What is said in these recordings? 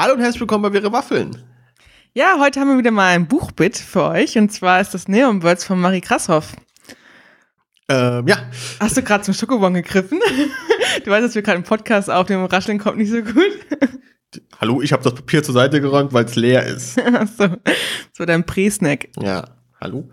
Hallo und herzlich willkommen bei Wäre Waffeln. Ja, heute haben wir wieder mal ein Buchbit für euch und zwar ist das Neon Birds von Marie Krasshoff. Ähm, ja. Hast du gerade zum Schokobon gegriffen? du weißt, dass wir gerade im Podcast aufnehmen, Rascheln kommt nicht so gut. Hallo, ich habe das Papier zur Seite geräumt, weil es leer ist. Achso, das war dein Pre-Snack. Ja. Hallo.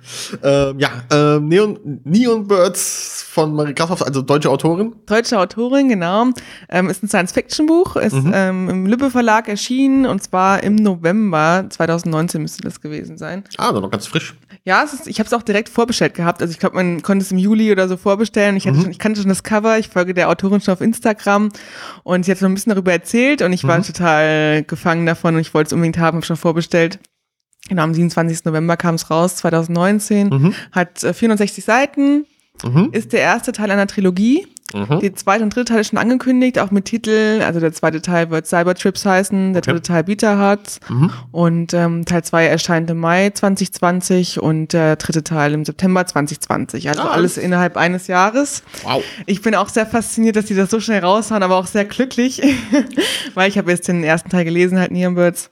Ähm, ja, ähm, Neon, Neon Birds von Marie Krasshoff, also deutsche Autorin. Deutsche Autorin, genau. Ähm, ist ein Science-Fiction-Buch, ist Mhm. ähm, im Lübbe Verlag erschienen und zwar im November 2019 müsste das gewesen sein. Ah, noch ganz frisch. Ja, ist, ich habe es auch direkt vorbestellt gehabt. Also ich glaube, man konnte es im Juli oder so vorbestellen. Ich, hatte Mhm. schon, ich kannte schon das Cover, ich folge der Autorin schon auf Instagram und sie hat so ein bisschen darüber erzählt und ich war Mhm. total gefangen davon und ich wollte es unbedingt haben, habe schon vorbestellt. Genau, am 27. November kam es raus, 2019. Mhm. Hat äh, 460 Seiten, Mhm. ist der erste Teil einer Trilogie. Mhm. Der zweite und dritte Teil ist schon angekündigt, auch mit Titel. Also der zweite Teil wird Cybertrips heißen, der Okay. dritte Teil Beta Hearts. Mhm. Und ähm, Teil 2 erscheint im Mai 2020 und der dritte Teil im September 2020. Also Ah, alles innerhalb eines Jahres. Wow. Ich bin auch sehr fasziniert, dass die das so schnell raushauen, aber auch sehr glücklich, weil ich habe jetzt den ersten Teil gelesen, halt Neon Birds.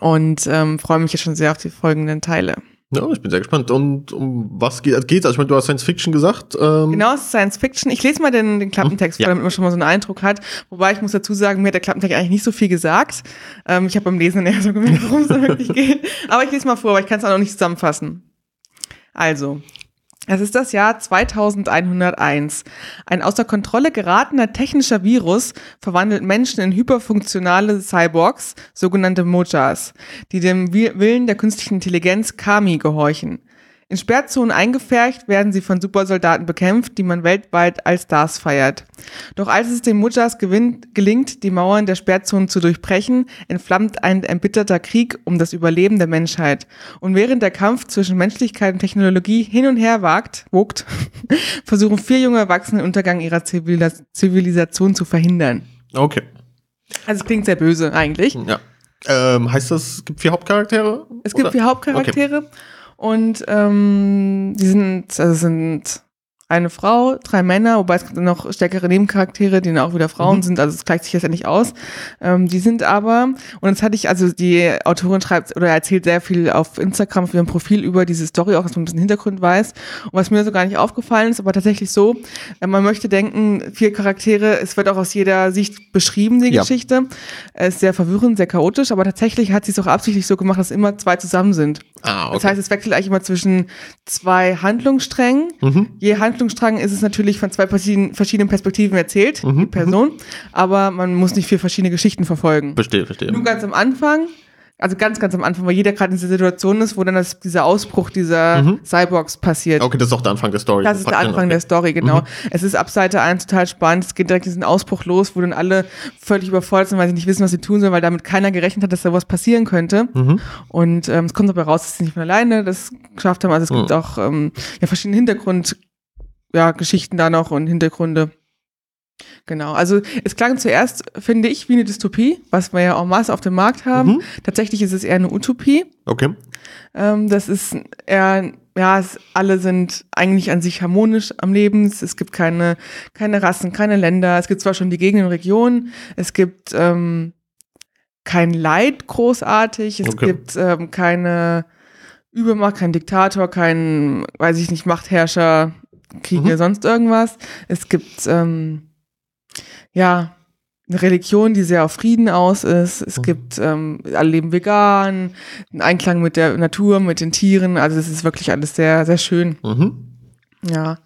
Und ähm, freue mich jetzt schon sehr auf die folgenden Teile. Ja, ich bin sehr gespannt. Und um was geht, geht's? Also ich meine, du hast Science Fiction gesagt. Ähm, Genau, es ist Science Fiction. Ich lese mal den, den Klappentext Ja. vor, damit man schon mal so einen Eindruck hat. Wobei ich muss dazu sagen, mir hat der Klappentext eigentlich nicht so viel gesagt. Ähm, ich habe beim Lesen eher so gemerkt, worum es da wirklich geht. Aber ich lese mal vor, aber ich kann es auch noch nicht zusammenfassen. Also, es ist das Jahr 2101. Ein außer Kontrolle geratener technischer Virus verwandelt Menschen in hyperfunktionale Cyborgs, sogenannte Mojas, die dem Wi- Willen der künstlichen Intelligenz Kami gehorchen. In Sperrzonen eingepfercht werden sie von Supersoldaten bekämpft, die man weltweit als Stars feiert. Doch als es den Mujas gewinnt, gelingt, die Mauern der Sperrzonen zu durchbrechen, entflammt ein erbitterter Krieg um das Überleben der Menschheit. Und während der Kampf zwischen Menschlichkeit und Technologie hin und her wagt, wogt, versuchen vier junge Erwachsene den Untergang ihrer Zivilis Zivilisation zu verhindern. Okay. Also es klingt sehr böse eigentlich. Ja. Ähm, heißt das, es gibt vier Hauptcharaktere? Es gibt Oder? vier Hauptcharaktere und ähm, die sind, also sind eine Frau, drei Männer, wobei es gibt noch stärkere Nebencharaktere, die dann auch wieder Frauen Mhm. sind, also es gleicht sich jetzt ja nicht aus. Ähm, die sind aber, und jetzt hatte ich, also die Autorin schreibt oder erzählt sehr viel auf Instagram auf ihrem Profil über diese Story, auch dass man ein bisschen Hintergrund weiß. Und was mir so gar nicht aufgefallen ist, aber tatsächlich so, äh, man möchte denken, vier Charaktere, es wird auch aus jeder Sicht beschrieben, die Ja. Geschichte. Es ist sehr verwirrend, sehr chaotisch, aber tatsächlich hat sie es auch absichtlich so gemacht, dass immer zwei zusammen sind. Ah, okay. Das heißt, es wechselt eigentlich immer zwischen zwei Handlungssträngen. Mhm. Je Handlungsstrang ist es natürlich von zwei verschiedenen, Perspektiven erzählt, Mhm, die Person, aber man muss nicht vier verschiedene Geschichten verfolgen. Verstehe, verstehe. Nur ganz am Anfang, also ganz, ganz am Anfang, weil jeder gerade in dieser Situation ist, wo dann das, dieser Ausbruch dieser Mhm. Cyborgs passiert. Okay, das ist auch der Anfang der Story. Das ist der Anfang okay. der Story, genau. Mhm. Es ist ab Seite 1 total spannend. Es geht direkt diesen Ausbruch los, wo dann alle völlig überfordert sind, weil sie nicht wissen, was sie tun sollen, weil damit keiner gerechnet hat, dass da was passieren könnte. Mhm. Und ähm, es kommt dabei raus, dass sie nicht mehr alleine das geschafft haben. Also es gibt Mhm. auch ähm, ja, verschiedene Hintergrund, ja, Geschichten da noch und Hintergründe. Genau, also es klang zuerst, finde ich, wie eine Dystopie, was wir ja en masse auf dem Markt haben. Mhm. Tatsächlich ist es eher eine Utopie. Okay. Ähm, das ist eher, ja, es, alle sind eigentlich an sich harmonisch am Leben. Es, es gibt keine, keine Rassen, keine Länder. Es gibt zwar schon die Gegenden und Regionen. Es gibt ähm, kein Leid großartig. Es Okay. gibt ähm, keine Übermacht, kein Diktator, kein, weiß ich nicht, Machtherrscher, Kriege, Mhm. sonst irgendwas. Es gibt, ähm, ja, eine Religion, die sehr auf Frieden aus ist. Es Mhm. gibt, ähm, alle leben vegan, ein Einklang mit der Natur, mit den Tieren. Also es ist wirklich alles sehr, sehr schön. Mhm. Ja.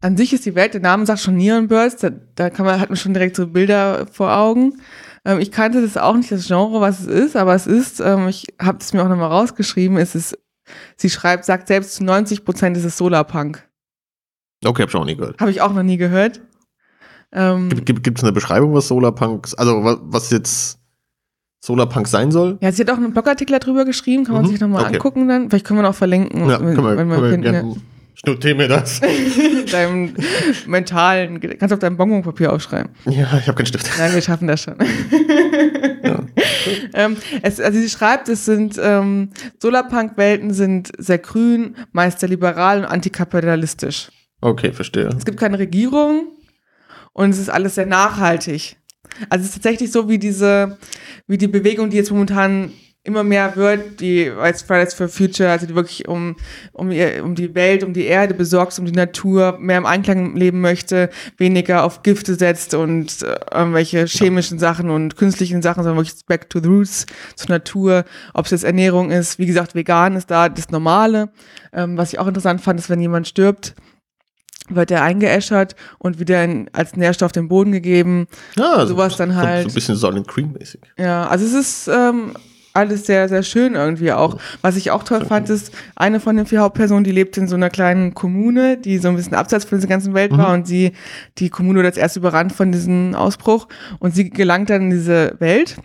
An sich ist die Welt, der Name sagt schon Neon Birds, da, da kann man, hat man schon direkt so Bilder vor Augen. Ähm, ich kannte das auch nicht, das Genre, was es ist, aber es ist, ähm, ich habe es mir auch nochmal rausgeschrieben, es ist, sie schreibt, sagt selbst zu 90 Prozent ist es Solarpunk. Okay, hab ich auch nie gehört. Habe ich auch noch nie gehört. Ähm, Gibt, es eine Beschreibung, was Solarpunk, also was, was jetzt Solarpunk sein soll? ja, sie hat auch einen Blogartikel darüber geschrieben, kann man Mhm, sich nochmal okay. angucken dann. Vielleicht können wir noch verlinken, Ja, wenn, können wir, wenn wir können wir gerne. Ich notiere mir das. deinem mentalen, kannst du auf deinem Bonbonpapier aufschreiben. Ja, ich habe keinen Stift. Nein, wir schaffen das schon. Ja. ähm, es, also sie schreibt, es sind ähm, Solarpunk-Welten sind sehr grün, meist sehr liberal und antikapitalistisch. Okay, verstehe. Es gibt keine Regierung und es ist alles sehr nachhaltig. Also es ist tatsächlich so wie diese, wie die Bewegung, die jetzt momentan immer mehr wird, die als Fridays for Future, also die wirklich um, um, ihr, um die Welt, um die Erde besorgt, um die Natur, mehr im Einklang leben möchte, weniger auf Gifte setzt und äh, irgendwelche chemischen Sachen und künstlichen Sachen, sondern wirklich back to the roots, zur Natur, ob es jetzt Ernährung ist, wie gesagt, vegan ist da das Normale. Ähm, was ich auch interessant fand, ist, wenn jemand stirbt, wird er eingeäschert und wieder in, als Nährstoff den Boden gegeben. Ja, also Sowas dann halt. So ein bisschen Solid Cream mäßig. Ja, also es ist ähm, alles sehr, sehr schön irgendwie auch. Was ich auch toll fand, ist, eine von den vier Hauptpersonen, die lebt in so einer kleinen Kommune, die so ein bisschen abseits von dieser ganzen Welt war und sie, die Kommune wird als erst überrannt von diesem Ausbruch und sie gelangt dann in diese Welt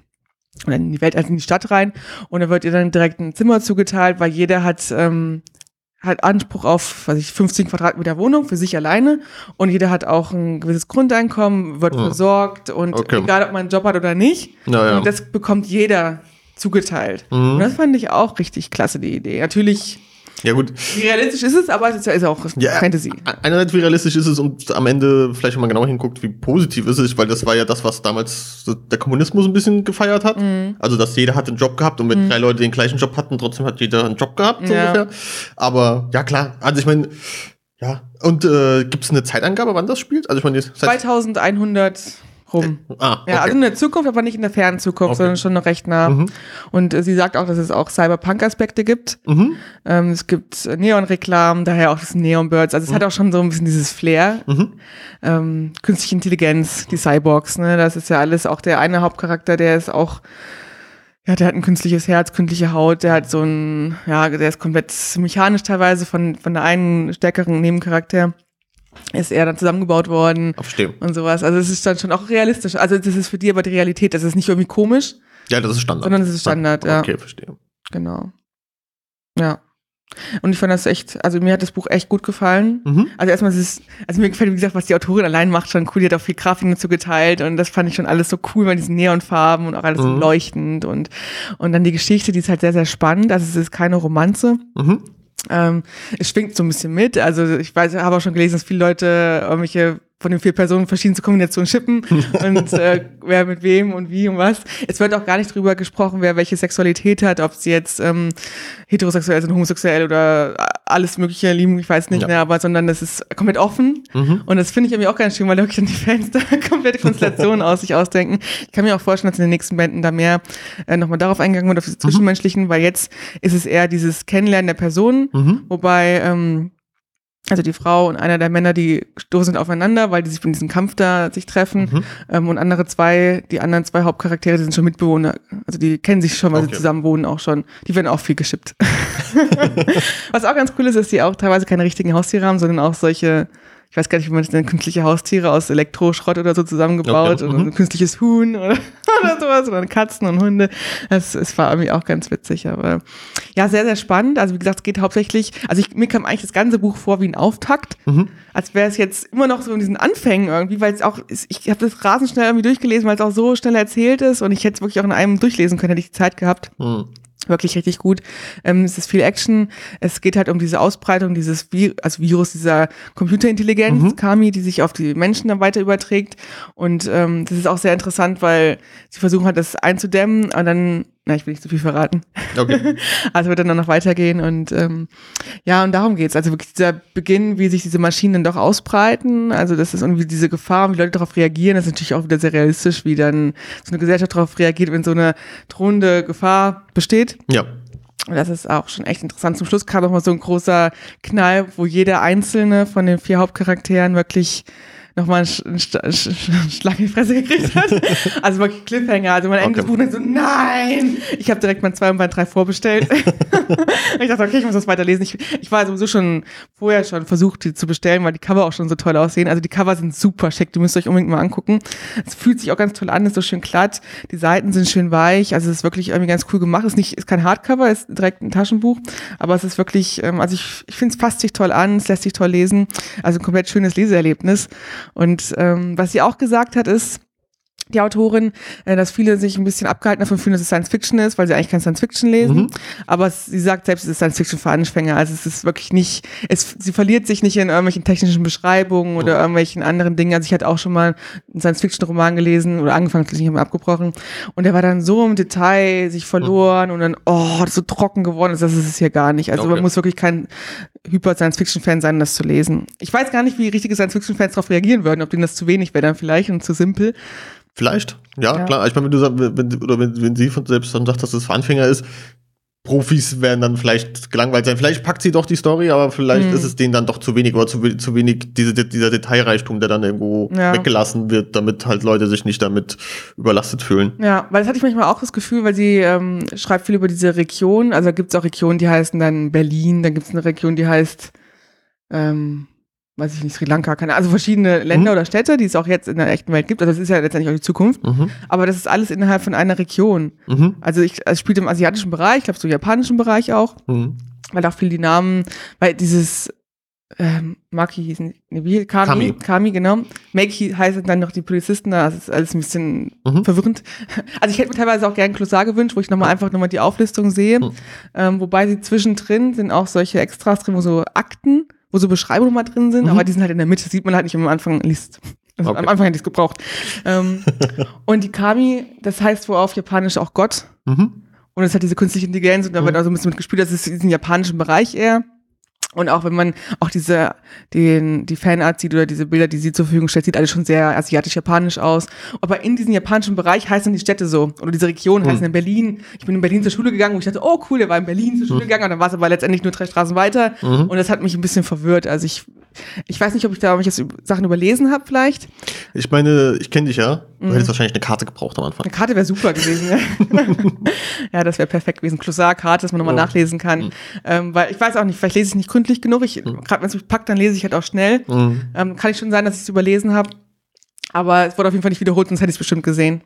oder in die Welt, also in die Stadt rein und da wird ihr dann direkt ein Zimmer zugeteilt, weil jeder hat, ähm, hat Anspruch auf, weiß ich, 15 Quadratmeter Wohnung für sich alleine und jeder hat auch ein gewisses Grundeinkommen, wird Ja. versorgt und Okay. egal, ob man einen Job hat oder nicht, und das bekommt jeder zugeteilt. Mhm. Und das fand ich auch richtig klasse, die Idee. Natürlich, Ja, gut. wie realistisch ist es, aber es ist ja auch Ja, Fantasy. Einerseits, wie realistisch ist es und am Ende, vielleicht wenn man genau hinguckt, wie positiv ist es, weil das war ja das, was damals der Kommunismus ein bisschen gefeiert hat. Mhm. Also, dass jeder hat einen Job gehabt und wenn drei Leute den gleichen Job hatten, trotzdem hat jeder einen Job gehabt, so Ja. ungefähr. Aber ja, klar. Also, ich meine, ja. Und äh, gibt es eine Zeitangabe, wann das spielt? Also, ich meine, jetzt- seit, 2100 rum. ah, okay. Ja, also in der Zukunft, aber nicht in der fernen Zukunft, Okay. sondern schon noch recht nah. Mhm. Und äh, sie sagt auch, dass es auch Cyberpunk-Aspekte gibt. mhm. Ähm, es gibt äh, Neon-Reklamen, daher auch das Neon-Birds. Also es hat auch schon so ein bisschen dieses Flair. Mhm. Ähm, künstliche Intelligenz, die Cyborgs, ne? Das ist ja alles auch der eine Hauptcharakter, der ist auch, ja, der hat ein künstliches Herz, künstliche Haut, der hat so ein, ja, der ist komplett mechanisch teilweise von, von der einen stärkeren Nebencharakter. Ist er dann zusammengebaut worden Ah, Verstehe. und sowas. Also es ist dann schon auch realistisch. Also das ist für die aber die Realität. Das ist nicht irgendwie komisch, Ja, das ist Standard. sondern es ist Standard, ja. Okay, verstehe. Genau. Ja. Und ich fand das echt, also mir hat das Buch echt gut gefallen. Mhm. Also erstmal ist es, also mir gefällt, wie gesagt, was die Autorin allein macht, schon cool. Die hat auch viel Grafik dazu geteilt und das fand ich schon alles so cool mit diesen Neonfarben und auch alles so Mhm. leuchtend und, und dann die Geschichte, die ist halt sehr, sehr spannend. Also es ist keine Romanze. Mhm. Ähm, es schwingt so ein bisschen mit. Also ich weiß, habe auch schon gelesen, dass viele Leute irgendwelche von den vier Personen verschiedenste Kombinationen schippen und äh, wer mit wem und wie und was. Es wird auch gar nicht drüber gesprochen, wer welche Sexualität hat, ob sie jetzt ähm, heterosexuell sind, homosexuell oder alles mögliche lieben, ich weiß nicht Ja. mehr, aber sondern das ist komplett offen. Mhm. Und das finde ich irgendwie auch ganz schön, weil wirklich dann die Fans da komplette Konstellationen aus sich ausdenken. Ich kann mir auch vorstellen, dass in den nächsten Bänden da mehr äh, nochmal darauf eingegangen wird, auf diese Zwischenmenschlichen, weil jetzt ist es eher dieses Kennenlernen der Personen, Mhm. wobei ähm, also die Frau und einer der Männer, die stoßen aufeinander, weil die sich in diesem Kampf da sich treffen. Mhm. Ähm, und andere zwei, die anderen zwei Hauptcharaktere, die sind schon Mitbewohner. Also die kennen sich schon, weil Okay. sie zusammen wohnen auch schon. Die werden auch viel geschippt. Was auch ganz cool ist, ist, die auch teilweise keine richtigen Haustiere haben, sondern auch solche, ich weiß gar nicht, wie man das nennt, künstliche Haustiere aus Elektroschrott oder so zusammengebaut. Okay, Oder mhm. ein künstliches Huhn oder, oder sowas. Oder Katzen und Hunde. Das, es war irgendwie auch ganz witzig. Aber ja, sehr, sehr spannend. Also wie gesagt, es geht hauptsächlich, also ich, mir kam eigentlich das ganze Buch vor wie ein Auftakt. Mhm. Als wäre es jetzt immer noch so in diesen Anfängen irgendwie, weil es auch, ich habe das rasend schnell irgendwie durchgelesen, weil es auch so schnell erzählt ist und ich hätte es wirklich auch in einem durchlesen können, hätte ich die Zeit gehabt Mhm. Wirklich richtig gut. Ähm, es ist viel Action. Es geht halt um diese Ausbreitung dieses Vi also Virus, dieser Computerintelligenz, Mhm. Kami, die sich auf die Menschen dann weiter überträgt. Und ähm, das ist auch sehr interessant, weil sie versuchen halt, das einzudämmen und dann, na, ich will nicht zu viel verraten. Okay. Also wird dann noch weitergehen und ähm, ja, und darum geht's. Also wirklich dieser Beginn, wie sich diese Maschinen dann doch ausbreiten. Also das ist irgendwie diese Gefahr, wie Leute darauf reagieren. Das ist natürlich auch wieder sehr realistisch, wie dann so eine Gesellschaft darauf reagiert, wenn so eine drohende Gefahr besteht. Ja. Und das ist auch schon echt interessant. Zum Schluss kam noch mal so ein großer Knall, wo jeder einzelne von den vier Hauptcharakteren wirklich nochmal einen, Sch Sch Schlag in die Fresse gekriegt hat. Also wirklich Cliffhanger. Also mein Ende des Okay. Buches so, nein! Ich habe direkt mein 2 und mein 3 vorbestellt. und ich dachte, okay, ich muss das weiterlesen. Ich, ich war sowieso schon vorher schon versucht, die zu bestellen, weil die Cover auch schon so toll aussehen. Also die Cover sind super schick, die müsst ihr euch unbedingt mal angucken. Es fühlt sich auch ganz toll an, ist so schön glatt. Die Seiten sind schön weich, also es ist wirklich irgendwie ganz cool gemacht. Ist nicht, ist kein Hardcover, ist direkt ein Taschenbuch, aber es ist wirklich, ähm, also ich, ich finde es fasst sich toll an, es lässt sich toll lesen. Also ein komplett schönes Leseerlebnis. Und ähm, was sie auch gesagt hat, ist, die Autorin, äh, dass viele sich ein bisschen abgehalten davon fühlen, dass es Science Fiction ist, weil sie eigentlich kein Science Fiction lesen. Mhm. Aber sie sagt selbst, es ist Science Fiction für Anfänger. Also es ist wirklich nicht, es, sie verliert sich nicht in irgendwelchen technischen Beschreibungen oder irgendwelchen anderen Dingen. Also ich hatte auch schon mal einen Science Fiction Roman gelesen oder angefangen ich habe abgebrochen. Und der war dann so im Detail sich verloren und dann, oh, das ist so trocken geworden ist. Das ist es hier gar nicht. Also man Okay. muss wirklich kein hyper Science Fiction Fan sein, um das zu lesen. Ich weiß gar nicht, wie richtige Science Fiction Fans darauf reagieren würden, ob denen das zu wenig wäre dann vielleicht und zu simpel. Vielleicht, ja, Ja. klar. Ich meine, wenn du sagst, wenn, oder wenn, wenn sie von selbst dann sagt, dass es für Anfänger ist, Profis werden dann vielleicht gelangweilt sein. Vielleicht packt sie doch die Story, aber vielleicht Hm. ist es denen dann doch zu wenig oder zu, zu wenig diese, dieser Detailreichtum, der dann irgendwo Ja. weggelassen wird, damit halt Leute sich nicht damit überlastet fühlen. Ja, weil das hatte ich manchmal auch das Gefühl, weil sie ähm, schreibt viel über diese Region. Also gibt es auch Regionen, die heißen dann Berlin, dann gibt es eine Region, die heißt, ähm, weiß ich nicht, Sri Lanka, keine Also verschiedene Länder Mhm. oder Städte, die es auch jetzt in der echten Welt gibt. Also das ist ja letztendlich auch die Zukunft. Mhm. Aber das ist alles innerhalb von einer Region. Mhm. Also ich, es spielt im asiatischen Bereich, ich glaube so japanischen Bereich auch, Mhm. weil auch viel die Namen, weil dieses ähm, Maki hießen, nee, wie, Kami, Kami. Kami, genau. Maki heißen dann noch die Polizisten, da ist alles ein bisschen Mhm. verwirrend. Also ich hätte mir teilweise auch gerne Klossar gewünscht, wo ich nochmal einfach nochmal die Auflistung sehe. Mhm. Ähm, wobei sie zwischendrin sind auch solche Extras drin, wo so Akten, wo so Beschreibungen mal drin sind, Mhm. aber die sind halt in der Mitte, sieht man halt nicht, wenn man am Anfang liest. Also Okay. Am Anfang hätte ich es gebraucht. ähm, und die Kami, das heißt wohl auf Japanisch auch Gott. Mhm. Und es hat diese künstliche Intelligenz und da Mhm. wird auch so ein bisschen mitgespielt, das ist in diesem japanischen Bereich eher. Und auch wenn man auch diese, den, die Fanart sieht oder diese Bilder, die sie zur Verfügung stellt, sieht alles schon sehr asiatisch-japanisch aus. Aber in diesem japanischen Bereich heißen die Städte so, oder diese Regionen heißen in Berlin. Ich bin in Berlin zur Schule gegangen, wo ich dachte, oh cool, der war in Berlin zur Schule gegangen, und dann war es aber letztendlich nur drei Straßen weiter. Mhm. Und das hat mich ein bisschen verwirrt. Also ich, ich weiß nicht, ob ich da welche Sachen überlesen habe vielleicht. Ich meine, ich kenne dich ja. Du Mhm. hättest wahrscheinlich eine Karte gebraucht am Anfang. Eine Karte wäre super gewesen. Ja, ja das wäre perfekt gewesen. Klossar-Karte, dass man nochmal Ja. nachlesen kann. Ähm, weil ich weiß auch nicht, vielleicht lese ich nicht gründlich genug. Ich, Gerade wenn es mich packt, dann lese ich halt auch schnell. Mhm. Ähm, kann ich schon sein, dass ich es überlesen habe. Aber es wurde auf jeden Fall nicht wiederholt, sonst hätte ich es bestimmt gesehen.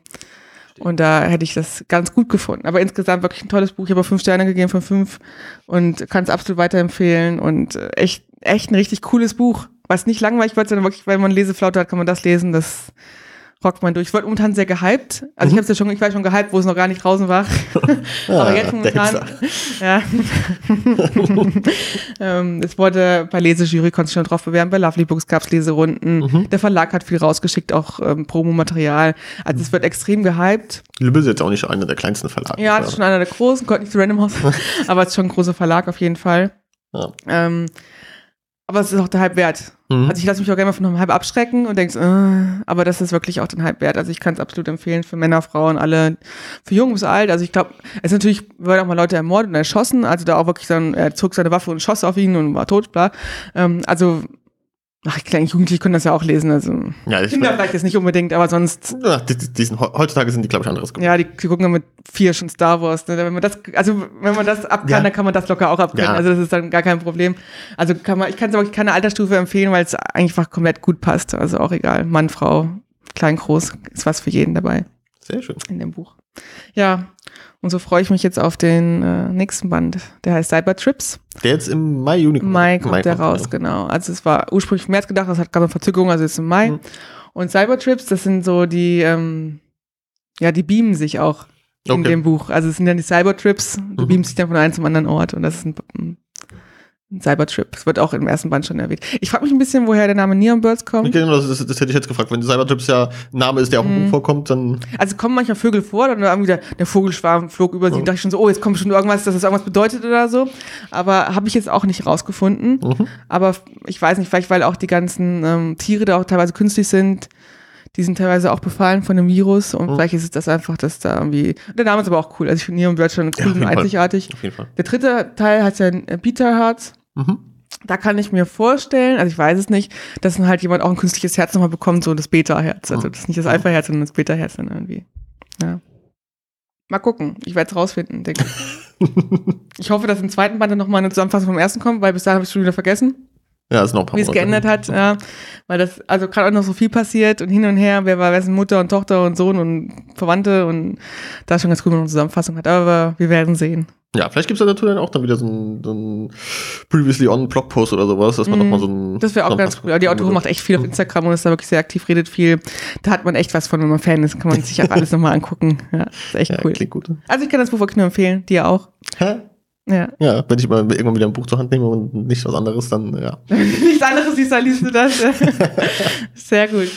Und da hätte ich das ganz gut gefunden. Aber insgesamt wirklich ein tolles Buch. Ich habe fünf Sterne gegeben von fünf und kann es absolut weiterempfehlen. Und äh, echt, echt ein richtig cooles Buch. Was nicht langweilig wird, sondern wirklich, weil man Leseflaute hat, kann man das lesen. Das rockt man durch. Ich wurde momentan sehr gehypt. Also ich Mhm. habe ja schon, ich war schon gehypt, wo es noch gar nicht draußen war. Ah, Aber jetzt momentan, ja. ähm, es wurde bei Lesejury, konnte ich schon drauf bewerben, bei Lovely Books gab es Leserunden. Mhm. Der Verlag hat viel rausgeschickt, auch ähm, Promomaterial. Also es wird extrem gehypt. Lübbe ist jetzt auch nicht einer der kleinsten Verlage. Ja, das ist schon einer der großen, gehört nicht zu Random House, aber es ist schon ein großer Verlag auf jeden Fall. Ja. Ähm, aber es ist auch der Hype wert. Mhm. Also ich lasse mich auch gerne mal von einem Hype abschrecken und denkst, äh, aber das ist wirklich auch den Hype wert. Also ich kann es absolut empfehlen für Männer, Frauen, alle, für jung bis alt. Also ich glaube, es natürlich, werden auch mal Leute ermordet und erschossen. Also da auch wirklich dann, er zog seine Waffe und schoss auf ihn und war tot, bla. Ähm, also, ach, glaube, Jugendliche können das ja auch lesen. Also ja, ich Kinder vielleicht jetzt nicht unbedingt, aber sonst, ja, die, die, sind, heutzutage sind die, glaube ich, anderes geworden. ja, die, die gucken dann mit vier schon Star Wars. Ne? Wenn man das, also wenn man das ab kann, Ja. dann kann man das locker auch abkönnen. Ja. Also das ist dann gar kein Problem. Also kann man, ich kann es wirklich keine Altersstufe empfehlen, weil es einfach komplett gut passt. Also auch egal, Mann, Frau, klein, groß, ist was für jeden dabei Sehr schön. in dem Buch. Ja, und so freue ich mich jetzt auf den äh, nächsten Band. Der heißt Cyber Trips. Der jetzt im Mai, Juni kommt. Mai kommt der raus, ja. genau. Also es war ursprünglich im März gedacht, das hat gerade eine Verzögerung, also jetzt im Mai. Mhm. Und Cybertrips, das sind so die, ähm, ja, die beamen sich auch in Okay. dem Buch. Also es sind dann die Cybertrips, du Mhm. beamst dich dann von einem zum anderen Ort und das ist ein Cybertrip. Das wird auch im ersten Band schon erwähnt. Ich frage mich ein bisschen, woher der Name Neon Birds kommt. Genau, das, das, das hätte ich jetzt gefragt. Wenn Cybertrips ja ein Name ist, der auch im Mhm. Buch vorkommt, dann. Also kommen manchmal Vögel vor, dann irgendwie der, der Vogelschwarm flog über sie, Mhm. dachte ich schon so, oh, jetzt kommt schon irgendwas, dass das irgendwas bedeutet oder so. Aber habe ich jetzt auch nicht rausgefunden. Mhm. Aber ich weiß nicht, vielleicht weil auch die ganzen ähm, Tiere da auch teilweise künstlich sind. Die sind teilweise auch befallen von dem Virus und Mhm. vielleicht ist es das einfach, dass da irgendwie. Der Name ist aber auch cool. Also ich finde Neon Bird schon Ja, cool auf und jeden Fall. einzigartig. Auf jeden Fall. Der dritte Teil hat ja ein äh, Peter Hearts. Mhm. Da kann ich mir vorstellen, also ich weiß es nicht, dass dann halt jemand auch ein künstliches Herz nochmal bekommt, so das Beta-Herz. Also das ist nicht das Alpha-Herz, sondern das Beta-Herz dann irgendwie. Ja. Mal gucken. Ich werde es rausfinden, denke ich. ich hoffe, dass im zweiten Band dann nochmal eine Zusammenfassung vom ersten kommt, weil bis dahin habe ich es schon wieder vergessen. Ja, ist noch ein paar wie es geändert hat, ja. Weil das, also gerade auch noch so viel passiert und hin und her, wer war wessen Mutter und Tochter und Sohn und Verwandte und da ist schon ganz cool, wenn man eine Zusammenfassung hat. Aber wir werden sehen. Ja, vielleicht gibt es da natürlich dann auch dann wieder so ein, so ein Previously On Blogpost oder sowas, dass man Mhm. nochmal so ein. Das wäre auch ganz cool. Die Autorin macht echt viel auf Instagram und ist da wirklich sehr aktiv, redet viel. Da hat man echt was von, wenn man Fan ist. Kann man sich auch alles nochmal angucken. Ja, ist echt Ja, cool. klingt gut. Also ich kann das Buch wirklich nur empfehlen. Dir auch. Hä? Ja. Ja, wenn ich mal irgendwann wieder ein Buch zur Hand nehme und nicht was anderes, dann ja. Nichts anderes siehst, dann liest du das. Sehr gut.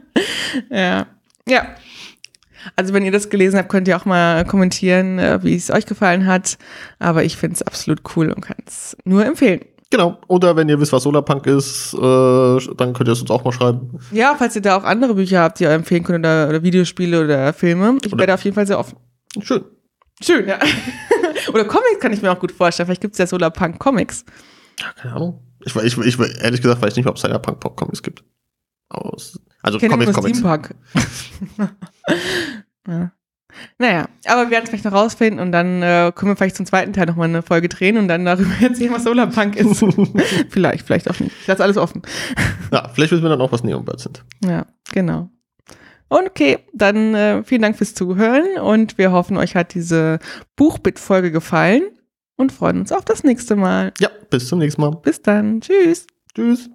ja. Ja. Also wenn ihr das gelesen habt, könnt ihr auch mal kommentieren, äh, wie es euch gefallen hat. Aber ich finde es absolut cool und kann es nur empfehlen. Genau. Oder wenn ihr wisst, was Solarpunk ist, äh, dann könnt ihr es uns auch mal schreiben. Ja, falls ihr da auch andere Bücher habt, die ihr empfehlen könnt oder, oder Videospiele oder Filme. Ich Oder- werde auf jeden Fall sehr offen. Schön. Schön, ja. oder Comics kann ich mir auch gut vorstellen. Vielleicht gibt es ja Solarpunk Comics. Ja, keine Ahnung. Ich, ich, ich, ehrlich gesagt weiß ich nicht, ob es Cyberpunk Pop Comics gibt. Aus, also Ich kenne Comics, nur Comics. Steampunk. ja. Naja, aber wir werden es vielleicht noch rausfinden und dann äh, können wir vielleicht zum zweiten Teil nochmal eine Folge drehen und dann darüber erzählen, was Solarpunk ist. vielleicht, vielleicht auch nicht. Ich lasse alles offen. Ja, vielleicht wissen wir dann auch, was Neonbirds sind. Ja, genau. Okay, dann äh, vielen Dank fürs Zuhören und wir hoffen, euch hat diese Buchbit-Folge gefallen und freuen uns auf das nächste Mal. Ja, bis zum nächsten Mal. Bis dann. Tschüss. Tschüss.